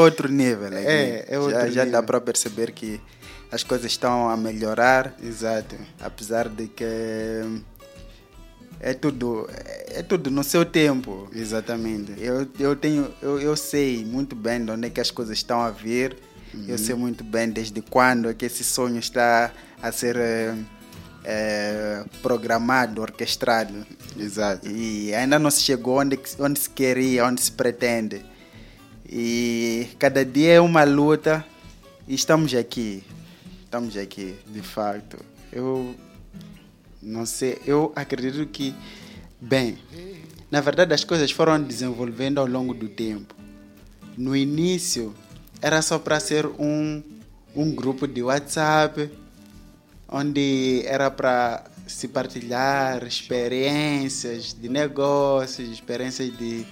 É outro nível. aqui. É, é outro já, já dá nível. para perceber que as coisas estão a melhorar, Exato. apesar de que é tudo, é tudo no seu tempo. Exatamente. Eu, eu tenho, eu, eu sei muito bem de onde é que as coisas estão a vir. Eu sei muito bem desde quando é que esse sonho está a ser eh, programado, orquestrado. Exato. E ainda não se chegou onde, onde se queria, onde se pretende. E cada dia é uma luta e estamos aqui. Estamos aqui. De facto, eu não sei, eu acredito que, bem, na verdade as coisas foram desenvolvendo ao longo do tempo. No início era só para ser um, um grupo de WhatsApp, onde era para se partilhar experiências de negócios, experiências de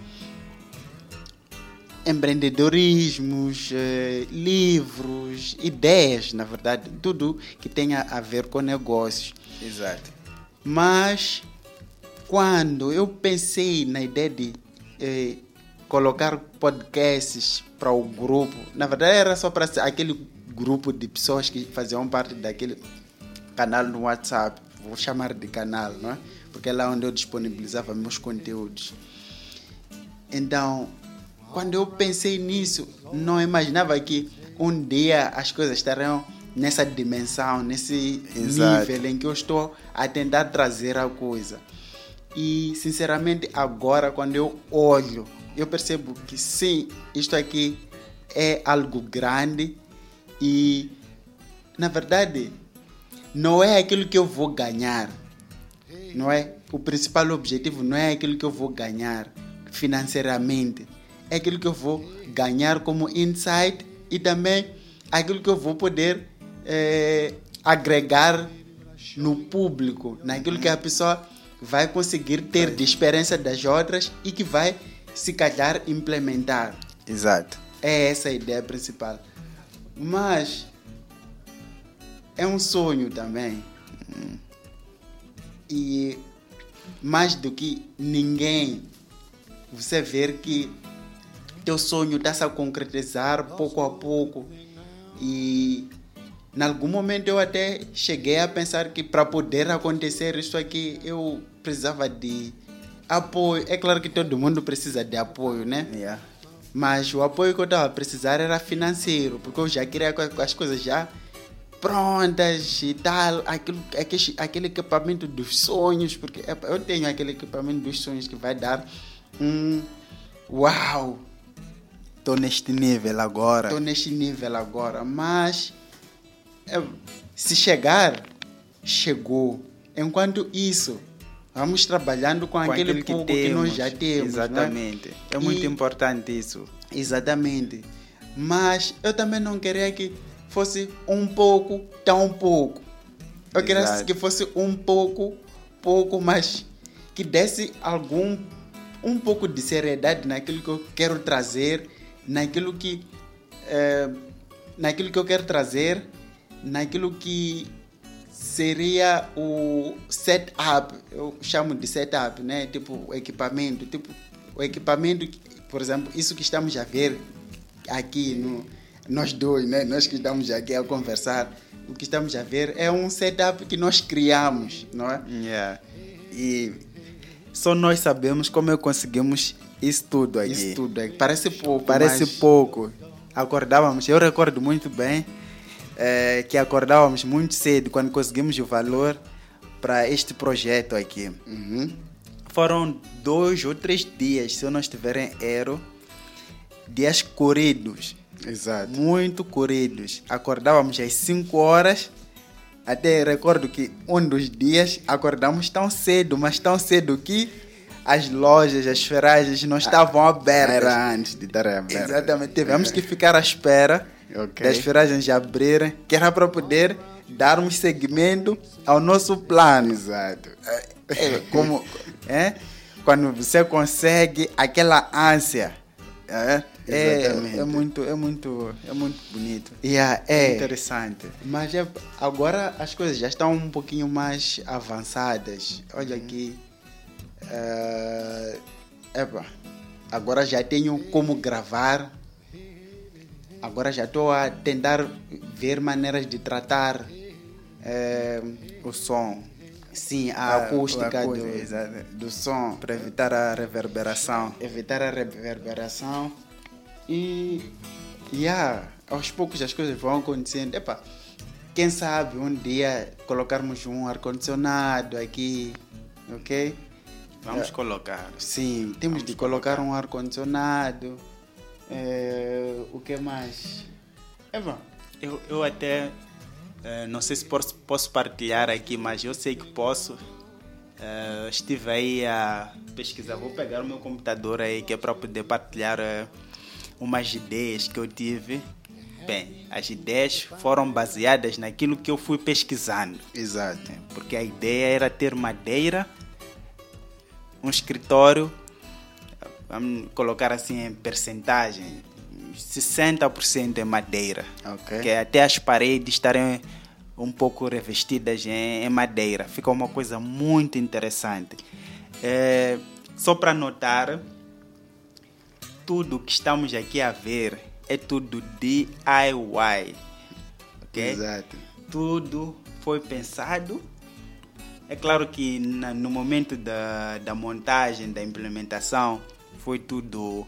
empreendedorismos, eh, livros, ideias, na verdade, tudo que tenha a ver com negócios. Exato. Mas quando eu pensei na ideia de eh, colocar podcasts para o grupo, na verdade era só para aquele grupo de pessoas que faziam parte daquele canal no WhatsApp, vou chamar de canal, não é? Porque é lá onde eu disponibilizava meus conteúdos. Então, quando eu pensei nisso, não imaginava que um dia as coisas estariam nessa dimensão, nesse Exato. nível em que eu estou a tentar trazer a coisa. E, sinceramente, agora, quando eu olho, eu percebo que sim, isto aqui é algo grande e, na verdade, não é aquilo que eu vou ganhar. Não é? O principal objetivo não é aquilo que eu vou ganhar financeiramente. É aquilo que eu vou ganhar como insight e também aquilo que eu vou poder eh, agregar no público, naquilo que a pessoa vai conseguir ter de experiência das outras e que vai, se calhar, implementar. Exato. É essa a ideia principal. Mas é um sonho também. E mais do que ninguém, você ver que teu sonho está a concretizar pouco a pouco. E em algum momento eu até cheguei a pensar que para poder acontecer isso aqui eu precisava de apoio. É claro que todo mundo precisa de apoio, né? Yeah. Mas o apoio que eu estava a precisar era financeiro, porque eu já queria as coisas já prontas e tal, aquilo, aquele, aquele equipamento dos sonhos, porque eu tenho aquele equipamento dos sonhos que vai dar um uau, Estou neste nível agora. estou neste nível agora, mas é, se chegar, chegou. Enquanto isso, vamos trabalhando com, Com aquele pouco que, nós já temos. não é? Exatamente. É, muito E- importante isso. Exatamente. Mas eu também não queria que fosse um pouco, tão pouco. Eu queria Exato. que fosse um pouco, pouco, mas que desse algum, um pouco de seriedade naquilo que eu quero trazer, naquilo que, eh, naquilo que eu quero trazer, naquilo que seria o setup, eu chamo de setup, né? Tipo o equipamento, tipo o equipamento, por exemplo, isso que estamos a ver aqui no nós dois, né? Nós que estamos aqui a conversar, o que estamos a ver é um setup que nós criamos, não é? Yeah. E só nós sabemos como é conseguimos isso tudo aqui. Isso tudo é, parece pouco, Parece mas pouco. Acordávamos, eu recordo muito bem eh, que acordávamos muito cedo quando conseguimos o valor para este projeto aqui. Uhum. Foram dois ou três dias, se eu não estiver em erro, dias corridos, Exato. muito corridos. Acordávamos às 5 horas. Até recordo que um dos dias acordamos tão cedo, mas tão cedo que as lojas, as ferragens não estavam abertas. Era antes de estar aberto. Exatamente. Tivemos que ficar à espera Ok. das ferragens abrirem, que era para poder darmos seguimento ao nosso plano. Exato. É, como, é? Quando você consegue aquela ânsia. É, é, Exatamente. é muito, é muito, é muito bonito. Yeah, É é. interessante. Mas é- agora as coisas já estão um pouquinho mais avançadas. Olha aqui. Eh, epa, agora já tenho como gravar agora já estou a tentar ver maneiras de tratar é, o som. Sim, a acústica, do, do, do som. Para evitar a reverberação. Evitar a reverberação. E, yeah, aos poucos as coisas vão acontecendo. Epa, quem sabe um dia colocarmos um ar-condicionado aqui, ok? Vamos é, colocar. Sim, temos Vamos de colocar, colocar um ar-condicionado. É, o que mais? Eva, eu, eu até é, não sei se posso, posso partilhar aqui, mas eu sei que posso. É, estive aí a pesquisar, vou pegar o meu computador aí que é para poder partilhar é, umas ideias que eu tive. Bem, as ideias foram baseadas naquilo que eu fui pesquisando. Exato. Porque a ideia era ter madeira, um escritório, vamos colocar assim em percentagem, 60% é madeira. Okay. Que até as paredes estarem um pouco revestidas em, em madeira. Fica uma coisa muito interessante. É, só para notar, tudo que estamos aqui a ver é tudo DIY. Okay? Exato. Tudo foi pensado. É claro que na, no momento da, da montagem, da implementação, foi tudo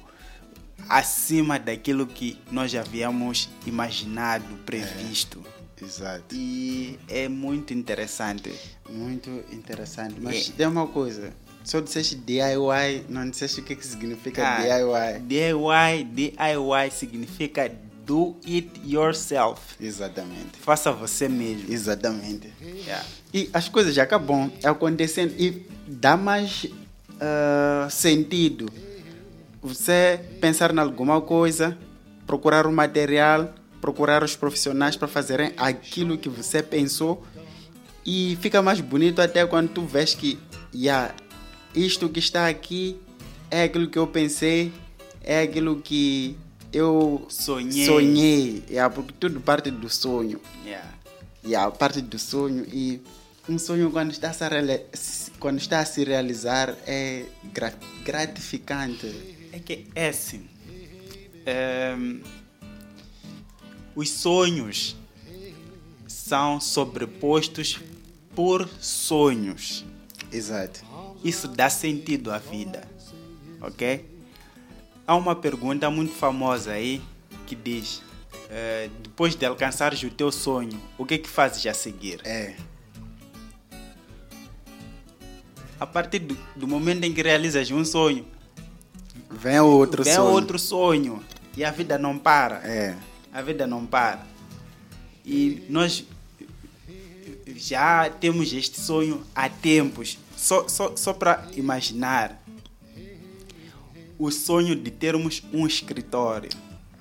acima daquilo que nós já havíamos imaginado, previsto. É, exato. E é muito interessante. Muito interessante. Mas é. tem uma coisa. Só disseste DIY, não disseste o que, que significa ah, DIY. DIY, DIY significa do it yourself. Exatamente. Faça você mesmo. Exatamente. Yeah. E as coisas já acabam acontecendo e dá mais uh, sentido você pensar em alguma coisa, procurar o material, procurar os profissionais para fazerem aquilo que você pensou e fica mais bonito até quando tu vês que yeah, isto que está aqui é aquilo que eu pensei, é aquilo que eu sonhei. sonhei. Yeah, porque tudo parte do sonho. Yeah. Yeah, parte do sonho e um sonho quando está a se, quando está a se realizar é gratificante. É que é assim. É, os sonhos são sobrepostos por sonhos. Exato. Isso dá sentido à vida. Ok? Há uma pergunta muito famosa aí que diz: é, depois de alcançares o teu sonho, o que é que fazes a seguir? É. A partir do, do momento em que realizas um sonho, Vem outro Vem sonho. outro sonho. E a vida não para. É. A vida não para. E nós já temos este sonho há tempos. Só, só, só para imaginar o sonho de termos um escritório.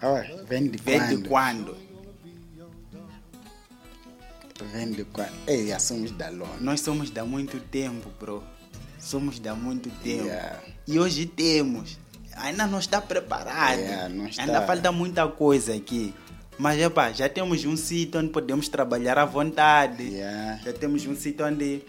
Ah, vem de vem quando? De quando? Vem de quando? Ei, já somos da longe. Nós somos da muito tempo, bro. Somos da muito tempo. Yeah. E hoje temos ainda não está preparado. É, não está. Ainda falta muita coisa aqui. Mas epa, já temos um sítio onde podemos trabalhar à vontade. Yeah. Já temos um sítio onde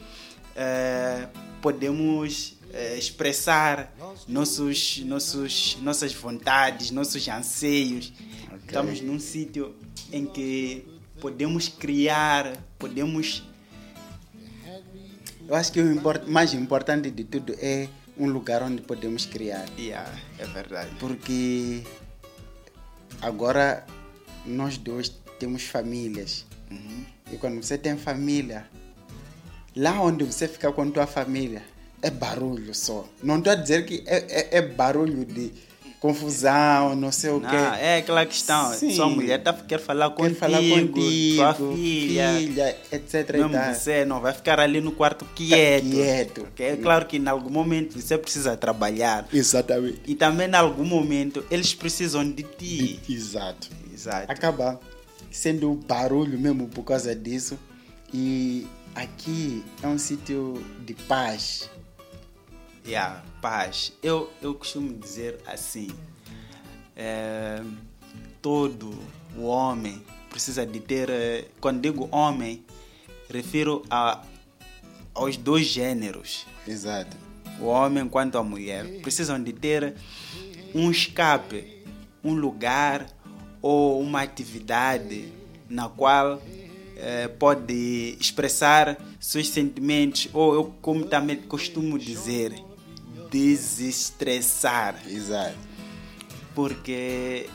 é, podemos é, expressar nossos, nossos, nossas vontades, nossos anseios. Okay. Estamos num sítio em que podemos criar, podemos. Eu acho que o mais importante de tudo é um lugar onde podemos criar. Yeah, é verdade. Porque agora nós dois temos famílias. Uhum. E quando você tem família, lá onde você fica com tua família, é barulho só. Não estou a dizer que é, é, é barulho de confusão, não sei o quê. é aquela questão. Sim. Sua mulher tá, quer falar quer contigo, falar contigo, sua filha, filha etc. Mesmo você não vai ficar ali no quarto quieto. Tá quieto. É claro que em algum momento você precisa trabalhar. Exatamente. E também em algum momento eles precisam de ti. Exato. Exato. Acaba sendo barulho mesmo por causa disso. E aqui é um sítio de paz yeah, paz. Eu, eu costumo dizer assim: é, todo o homem precisa de ter. Eh, quando digo homem, refiro a, aos dois gêneros. Exato. O homem quanto a mulher precisam de ter um escape, um lugar ou uma atividade na qual eh, pode expressar seus sentimentos, ou eu, como também costumo dizer, desestressar. Exato. Porque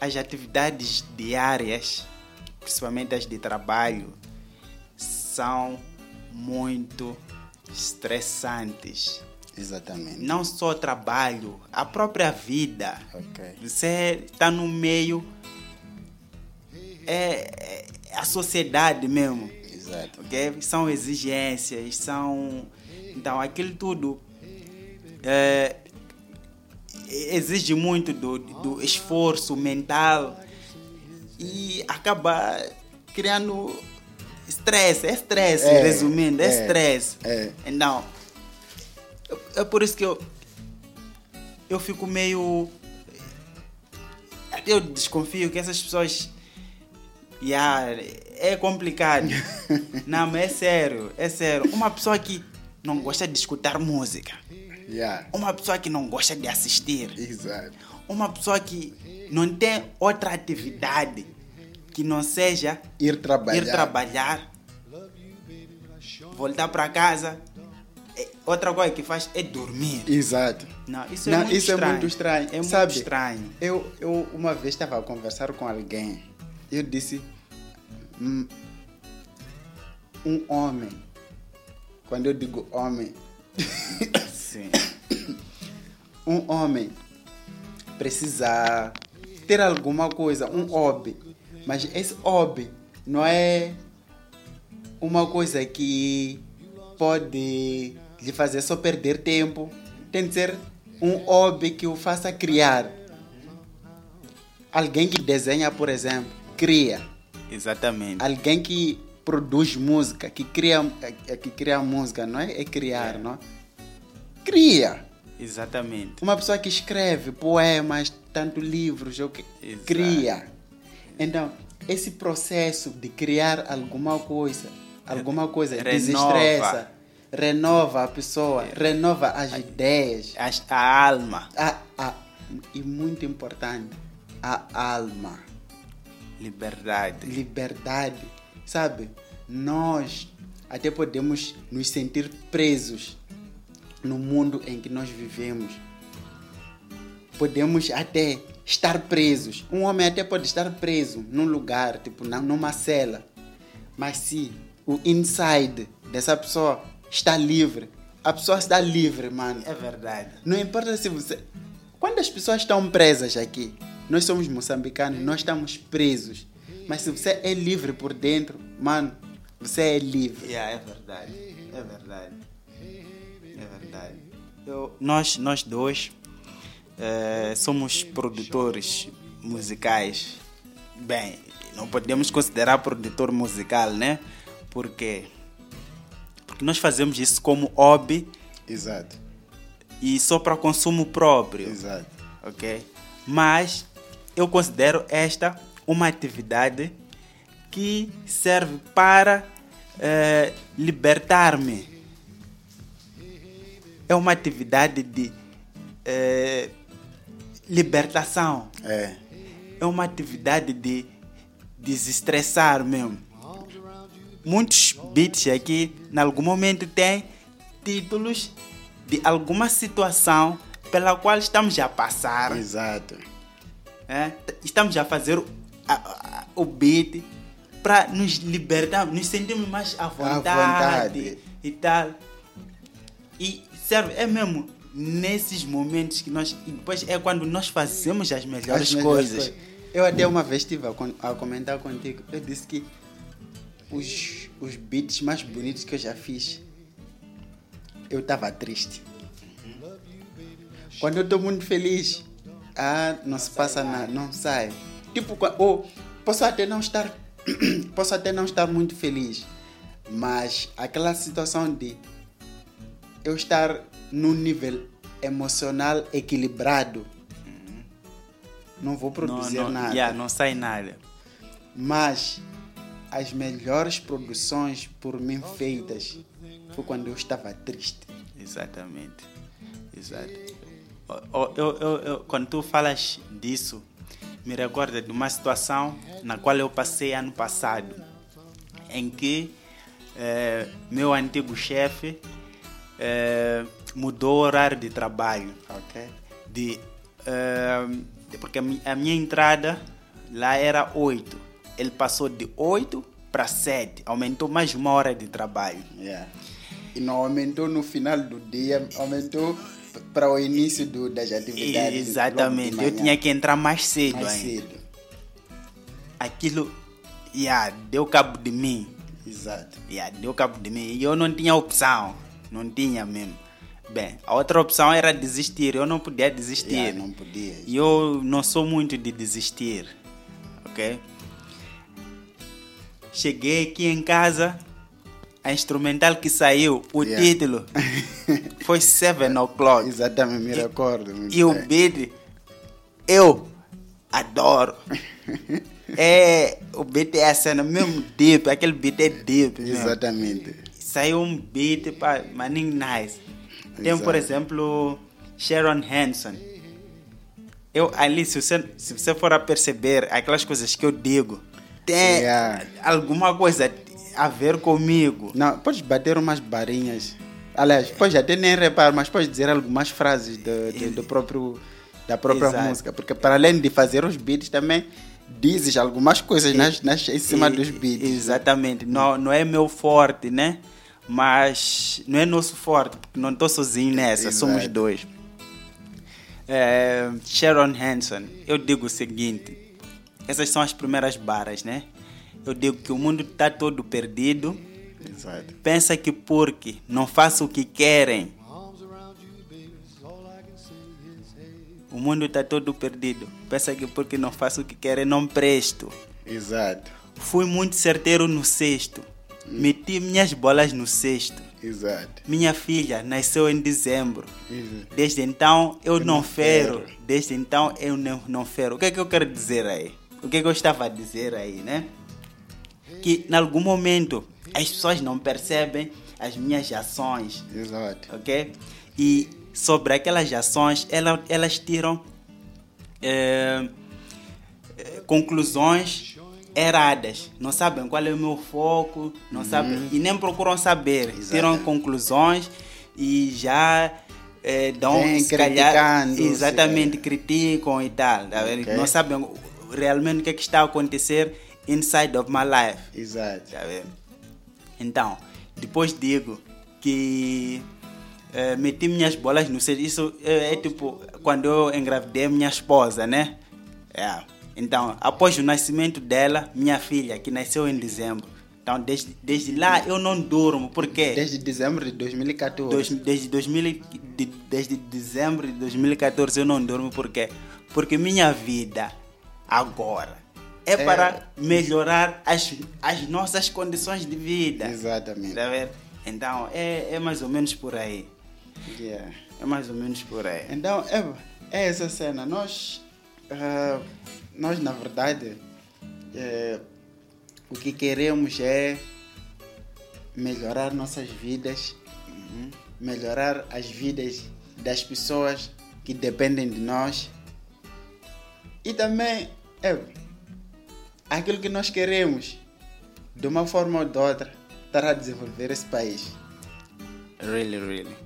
as atividades diárias, principalmente as de trabalho, são muito estressantes. Exatamente. Não só trabalho, a própria vida. Ok. Você está no meio. É, é a sociedade mesmo. Exato. ok? São exigências, são. Então, aquilo tudo é, exige muito do, do esforço mental e acaba criando estresse. É estresse, É, resumindo, é é, estresse. é. Então, é por isso que eu, eu fico meio. Eu desconfio que essas pessoas. Yeah, é complicado. Não, mas é sério, é sério. Uma pessoa que não gosta de escutar música, Yeah. uma pessoa que não gosta de assistir, Exato. uma pessoa que não tem outra atividade que não seja Ir trabalhar. ir trabalhar, voltar para casa. é- Outra coisa que faz é dormir. Exato. Não, isso é Não, muito isso é estranho. muito estranho. É muito Sabe? estranho. Eu, eu uma vez estava a conversar com alguém. Eu disse: "Hum, um homem. Quando eu digo homem, Sim. um homem precisa ter alguma coisa, um hobby. Mas esse hobby não é uma coisa que pode lhe fazer só perder tempo. Tem de ser um hobby que o faça criar. Alguém que desenha, por exemplo, cria. Exatamente. Alguém que produz música, que cria, é- que cria música, não é? É criar, não? Cria. Exatamente. Uma pessoa que escreve poemas, tanto livros, ou que Exato. cria. Então, esse processo de criar alguma coisa, alguma coisa Renova. desestressa, renova a pessoa, renova as ideias, As- A alma. a, a, e muito importante, a alma, Liberdade. liberdade, sabe? Nós até podemos nos sentir presos no mundo em que nós vivemos. Podemos até estar presos. Um homem até pode estar preso num lugar, tipo numa cela. Mas se o inside dessa pessoa está livre, a pessoa está livre, mano. É verdade. Não importa se você. Quando as pessoas estão presas aqui, nós somos moçambicanos, nós estamos presos. Mas se você é livre por dentro, mano, você é livre. Yeah, é verdade. É verdade. É verdade. Eu, nós, nós dois eh, somos produtores musicais. Bem, não podemos considerar produtor musical, né? Porque, porque nós fazemos isso como hobby Exato, e só para consumo próprio. exato. ok? Mas eu considero esta uma atividade que serve para eh, libertar-me. É uma atividade de eh, libertação. É, É uma atividade de desestressar mesmo. Muitos beats aqui, em algum momento, têm títulos de alguma situação pela qual estamos a passar. exato. É, estamos a fazer o, a- a- o beat para nos libertar, nos sentirmos mais à vontade, vontade. e tal. E serve, é mesmo nesses momentos que nós. E depois é quando nós fazemos as melhores As melhores coisas. Eu até uma vez estive a, comentar contigo, eu disse que os, os beats mais bonitos que eu já fiz, eu estava triste. Quando eu estou muito feliz, ah, não se passa nada, não sai. Tipo, ou posso até não estar, posso até não estar muito feliz, mas aquela situação de eu estar num nível emocional equilibrado, não vou produzir não, não, nada. yeah, não sai nada. Mas as melhores produções por mim feitas foi quando eu estava triste. Exatamente. Exato. Eu, eu, eu, quando tu falas disso, me recorda de uma situação na qual eu passei ano passado, em que eh, meu antigo chefe eh, mudou o horário de trabalho. Ok. De, eh, porque a mi- a minha entrada lá era 8. Ele passou de 8 para 7. Aumentou mais uma hora de trabalho. Yeah. E não aumentou no final do dia, aumentou para o início do, das atividades. Exatamente. Eu tinha que entrar mais cedo mais ainda. cedo. Aquilo yeah, deu cabo de mim. Exato. Yeah, deu cabo de mim. E eu não tinha opção. Não tinha mesmo. Bem, a outra opção era desistir. Eu não podia desistir. Yeah, não podia. E eu não sou muito de desistir. Ok? Cheguei aqui em casa. A instrumental que saiu, o Yeah. título foi 7 o'clock. Exatamente, me recordo. muito E o beat, eu adoro. É, o beat é a cena mesmo deep, aquele beat é deep. mesmo. Saiu um beat para maninho nice. Tem, por Exato. exemplo, Sharon Hanson. Eu ali, se você, se você for a perceber aquelas coisas que eu digo, tem Yeah. alguma coisa a ver comigo. Não, podes bater umas barinhas. Aliás, pode até nem reparar, mas pode dizer algumas frases do, do, do próprio, da própria Exato. música. Porque para além de fazer os beats, também dizes algumas coisas nas, nas, em cima dos beats. Exatamente. Não, não é meu forte, né? Mas não é nosso forte, porque não estou sozinho nessa, Exato. somos dois. É, Sharon Hanson, eu digo o seguinte: essas são as primeiras barras, né? Eu digo que o mundo está todo perdido. Exato. Pensa que porque não faço o que querem. O mundo está todo perdido. Pensa que porque não faço o que querem, não presto. Exato. Fui muito certeiro no sexto. Meti minhas bolas no sexto. Exato. Minha filha nasceu em dezembro. Exato. Desde então eu não não fero. fero. Desde então eu não, não fero. O que é que eu quero dizer aí? O que é que eu estava a dizer aí, né? Que em algum momento as pessoas não percebem as minhas ações, Exato. ok? E sobre aquelas ações ela, elas tiram eh, conclusões erradas. Não sabem qual é o meu foco, não sabem e nem procuram saber. Exato. Tiram conclusões e já eh, dão Vem se calhar, exatamente criticam e tal. tá vendo? Ok. Não sabem realmente o que, é que está a acontecer inside of my life. Exato. Tá vendo? Então, depois digo que eh, meti minhas bolas no cesto. Isso é, é tipo quando eu engravidei minha esposa, né? É. Então, após o nascimento dela, minha filha, que nasceu em dezembro. Então, desde, desde lá eu não durmo. Por quê? Desde dezembro de 2014. Dois- desde, 2000, e- de- desde dezembro de 2014 eu não durmo por quê? Porque minha vida agora é, É. para melhorar as, as nossas condições de vida. Exatamente. Tá vendo? Então é, é mais ou menos por aí. Yeah. É mais ou menos por aí. Então, é, é essa cena. Nós, ah, nós na verdade, eh, o que queremos é melhorar nossas vidas, uhum, melhorar as vidas das pessoas que dependem de nós e também é, aquilo que nós queremos, de uma forma ou de outra, estar a desenvolver esse país. Really, really.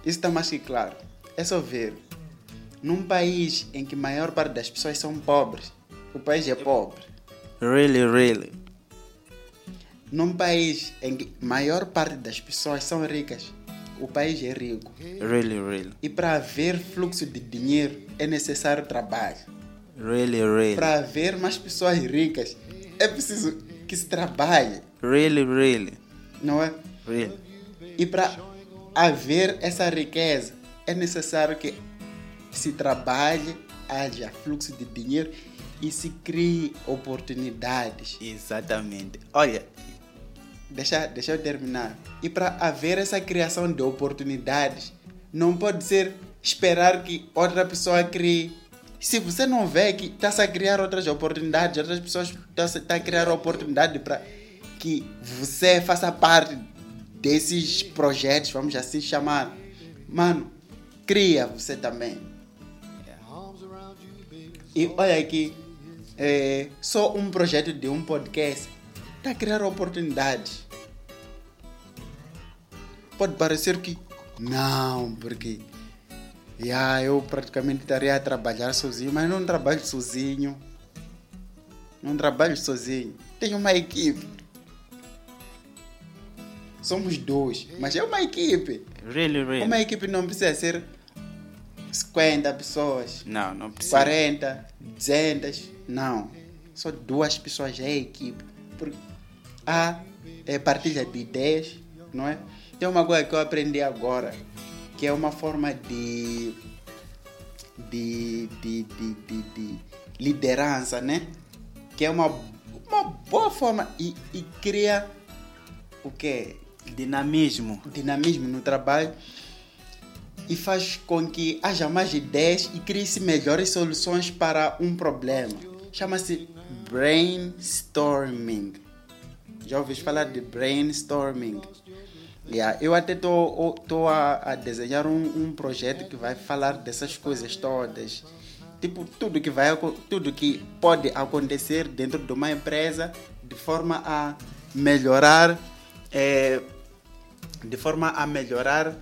Isso está mais que claro. É só ver. Num país em que a maior parte das pessoas são pobres, o país é pobre. Really, really. Num país em que a maior parte das pessoas são ricas, o país é rico. Really, really. E para haver fluxo de dinheiro é necessário trabalho. Really, really. Para haver mais pessoas ricas é preciso que se trabalhe, Really, really. não é? Really. E para haver essa riqueza, é necessário que se trabalhe, haja fluxo de dinheiro e se crie oportunidades. Exatamente. Olha, Deixa, deixa eu terminar. E para haver essa criação de oportunidades, não pode ser esperar que outra pessoa crie. Se você não vê que está a criar outras oportunidades, outras pessoas estão tá a criar oportunidade para que você faça parte desses projetos, vamos assim chamar. Mano, cria você também. E olha aqui, é, só um projeto de um podcast está a criar oportunidades. Pode parecer que não, porque yeah, eu praticamente estaria a trabalhar sozinho, mas não trabalho sozinho. Não trabalho sozinho. Tenho uma equipe. Somos dois, mas é uma equipe. Really, really. Uma equipe não precisa ser 50 pessoas. Não, não precisa. 40, 200, não. Só duas pessoas é equipe. Porque há é, partilha de ideias, não é? Tem uma coisa que eu aprendi agora, que é uma forma de, de, de, de, de, de liderança, né? Que é uma, uma boa forma e, e cria o quê? Dinamismo. Dinamismo no trabalho e faz com que haja mais ideias e crie-se melhores soluções para um problema. Chama-se brainstorming. Já ouvis falar de brainstorming? Yeah, eu até estou a, a, desenhar um, um, projeto que vai falar dessas coisas todas. Tipo, tudo que, vai, tudo que pode acontecer dentro de uma empresa de forma a melhorar, é, de forma a melhorar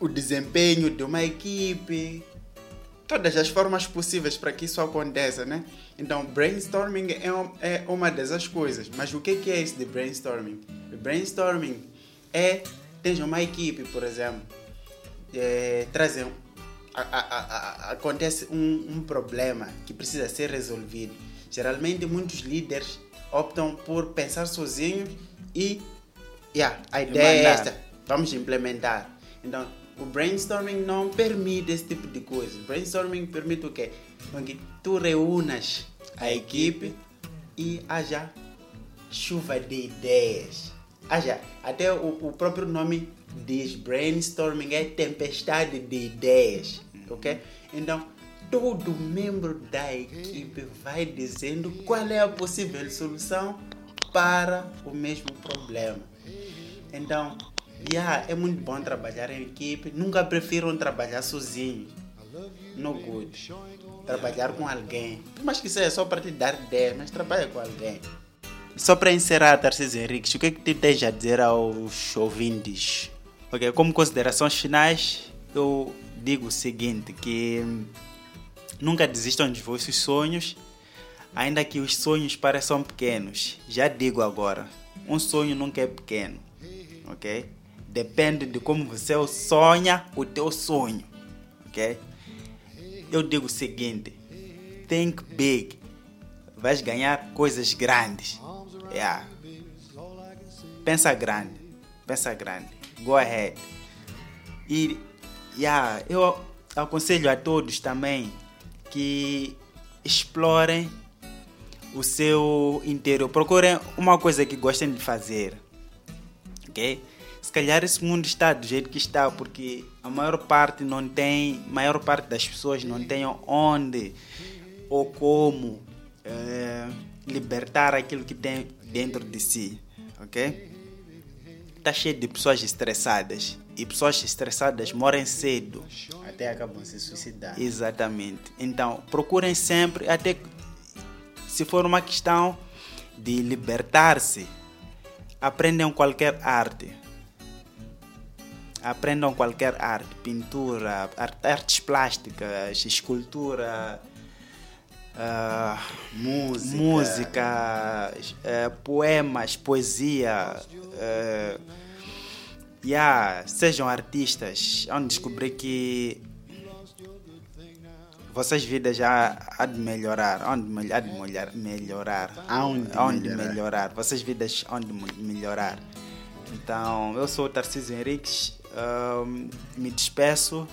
o desempenho de uma equipe, todas as formas possíveis para que isso aconteça, né? Então, brainstorming é, um, é uma dessas coisas. Mas o que, é isso de brainstorming? O brainstorming é, tens uma equipe, por exemplo, é, trazem, a, a, a, acontece um, um problema que precisa ser resolvido. Geralmente, muitos líderes optam por pensar sozinhos e yeah, a ideia é esta, vamos implementar. Então, o brainstorming não permite esse tipo de coisa. O brainstorming permite o quê? Que tu reúnas a equipe e haja chuva de ideias. Haja, até o, o próprio nome diz brainstorming é tempestade de ideias, ok? Então, todo membro da equipe vai dizendo qual é a possível solução para o mesmo problema. Então, Yeah, é muito bom trabalhar em equipe. Nunca prefiro trabalhar sozinho. No good. Trabalhar com alguém. Mas que seja só para te dar ideia, mas trabalha com alguém. Só para encerrar, Tarcísio Henrique, o que é que tu tens a dizer aos ouvintes? Ok, como considerações finais, eu digo o seguinte, que nunca desistam de vossos sonhos, ainda que os sonhos pareçam pequenos. Já digo agora, um sonho nunca é pequeno, ok? Depende de como você sonha o teu sonho, ok? Eu digo o seguinte: think big, vais ganhar coisas grandes. Yeah. Pensa grande, pensa grande. Go ahead. E yeah, eu aconselho a todos também que explorem o seu interior. Procurem uma coisa que gostem de fazer. Ok? Se calhar esse mundo está do jeito que está porque a maior parte não tem, maior parte das pessoas não tem onde ou como é, libertar aquilo que tem dentro de si, ok? Está cheio de pessoas estressadas e pessoas estressadas morrem cedo. Até acabam se suicidando. Exatamente. Então procurem sempre, até se for uma questão de libertar-se, aprendam qualquer arte aprendam qualquer arte, pintura, artes plásticas, escultura, uh, música, música uh, poemas, poesia. Uh, yeah, sejam artistas, vão descobrir que vossas vidas já há de melhorar, onde há de melhorar, melhorar, onde, onde melhorar. melhorar, vossas vidas onde melhorar. Então, eu sou o Tarcísio Henriques me despeço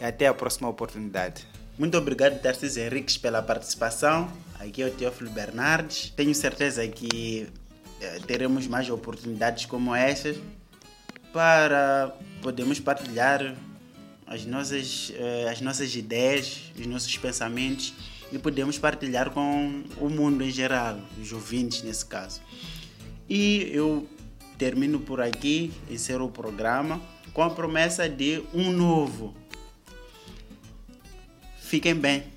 e até a próxima oportunidade. Muito obrigado, Tarcísio Henriques, pela participação. Aqui é o Teófilo Bernardes. Tenho certeza que eh, teremos mais oportunidades como essas para podermos partilhar as nossas, eh, as nossas ideias, os nossos pensamentos e podemos partilhar com o mundo em geral, os ouvintes nesse caso. E eu termino por aqui, encerro o programa com a promessa de um novo. Fiquem bem.